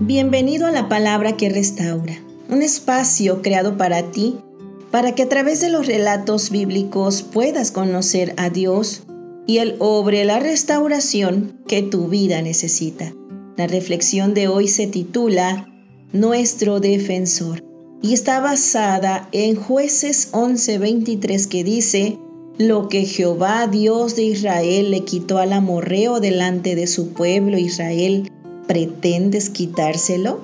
Bienvenido a la palabra que restaura, un espacio creado para ti, para que a través de los relatos bíblicos puedas conocer a Dios y Él obre la restauración que tu vida necesita. La reflexión de hoy se titula Nuestro Defensor y está basada en jueces 11:23 que dice, lo que Jehová Dios de Israel le quitó al amorreo delante de su pueblo Israel, ¿Pretendes quitárselo?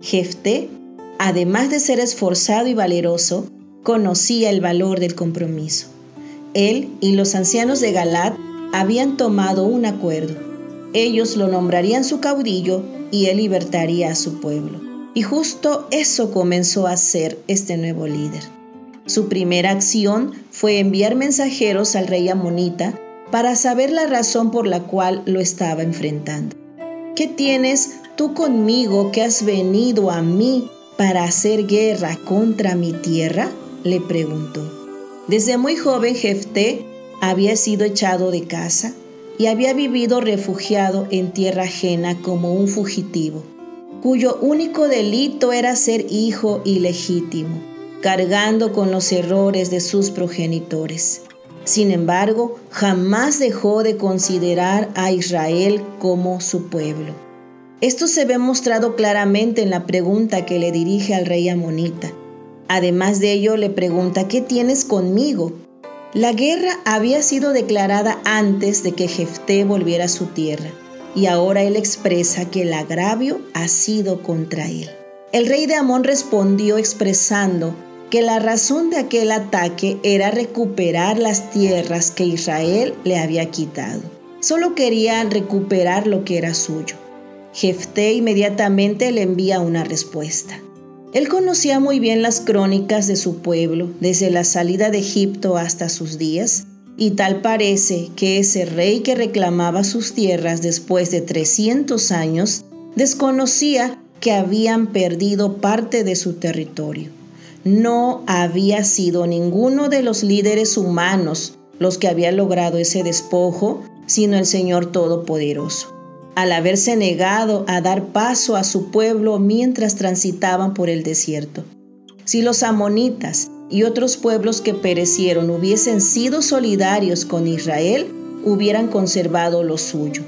Jefté, además de ser esforzado y valeroso, conocía el valor del compromiso. Él y los ancianos de Galat habían tomado un acuerdo. Ellos lo nombrarían su caudillo y él libertaría a su pueblo. Y justo eso comenzó a hacer este nuevo líder. Su primera acción fue enviar mensajeros al rey Amonita para saber la razón por la cual lo estaba enfrentando. ¿Qué tienes tú conmigo que has venido a mí para hacer guerra contra mi tierra? le preguntó. Desde muy joven Jefté había sido echado de casa y había vivido refugiado en tierra ajena como un fugitivo, cuyo único delito era ser hijo ilegítimo, cargando con los errores de sus progenitores. Sin embargo, jamás dejó de considerar a Israel como su pueblo. Esto se ve mostrado claramente en la pregunta que le dirige al rey Amonita. Además de ello, le pregunta, ¿qué tienes conmigo? La guerra había sido declarada antes de que Jefté volviera a su tierra, y ahora él expresa que el agravio ha sido contra él. El rey de Amón respondió expresando que la razón de aquel ataque era recuperar las tierras que Israel le había quitado. Solo querían recuperar lo que era suyo. Jefté inmediatamente le envía una respuesta. Él conocía muy bien las crónicas de su pueblo, desde la salida de Egipto hasta sus días, y tal parece que ese rey que reclamaba sus tierras después de 300 años desconocía que habían perdido parte de su territorio no había sido ninguno de los líderes humanos los que habían logrado ese despojo, sino el Señor Todopoderoso. Al haberse negado a dar paso a su pueblo mientras transitaban por el desierto. Si los amonitas y otros pueblos que perecieron hubiesen sido solidarios con Israel, hubieran conservado lo suyo.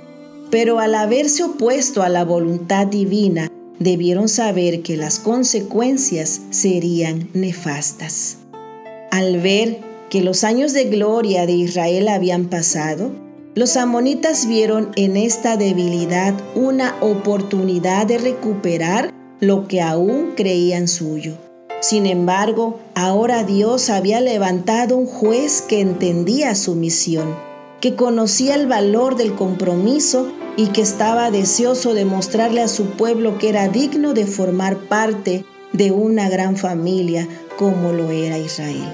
Pero al haberse opuesto a la voluntad divina debieron saber que las consecuencias serían nefastas. Al ver que los años de gloria de Israel habían pasado, los amonitas vieron en esta debilidad una oportunidad de recuperar lo que aún creían suyo. Sin embargo, ahora Dios había levantado un juez que entendía su misión, que conocía el valor del compromiso y que estaba deseoso de mostrarle a su pueblo que era digno de formar parte de una gran familia como lo era Israel.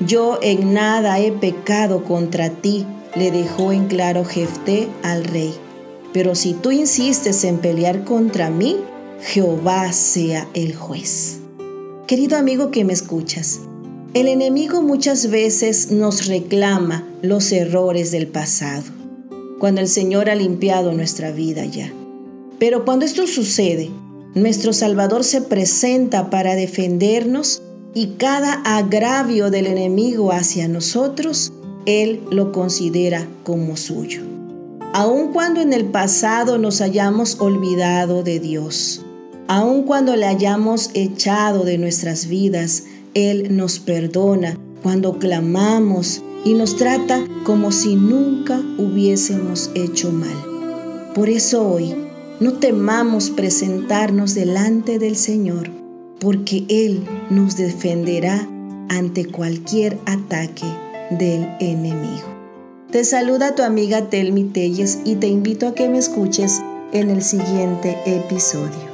Yo en nada he pecado contra ti, le dejó en claro Jefté al rey. Pero si tú insistes en pelear contra mí, Jehová sea el juez. Querido amigo que me escuchas, el enemigo muchas veces nos reclama los errores del pasado cuando el Señor ha limpiado nuestra vida ya. Pero cuando esto sucede, nuestro Salvador se presenta para defendernos y cada agravio del enemigo hacia nosotros, Él lo considera como suyo. Aun cuando en el pasado nos hayamos olvidado de Dios, aun cuando le hayamos echado de nuestras vidas, Él nos perdona cuando clamamos y nos trata como si nunca hubiésemos hecho mal. Por eso hoy no temamos presentarnos delante del Señor, porque Él nos defenderá ante cualquier ataque del enemigo. Te saluda tu amiga Telmi Telles y te invito a que me escuches en el siguiente episodio.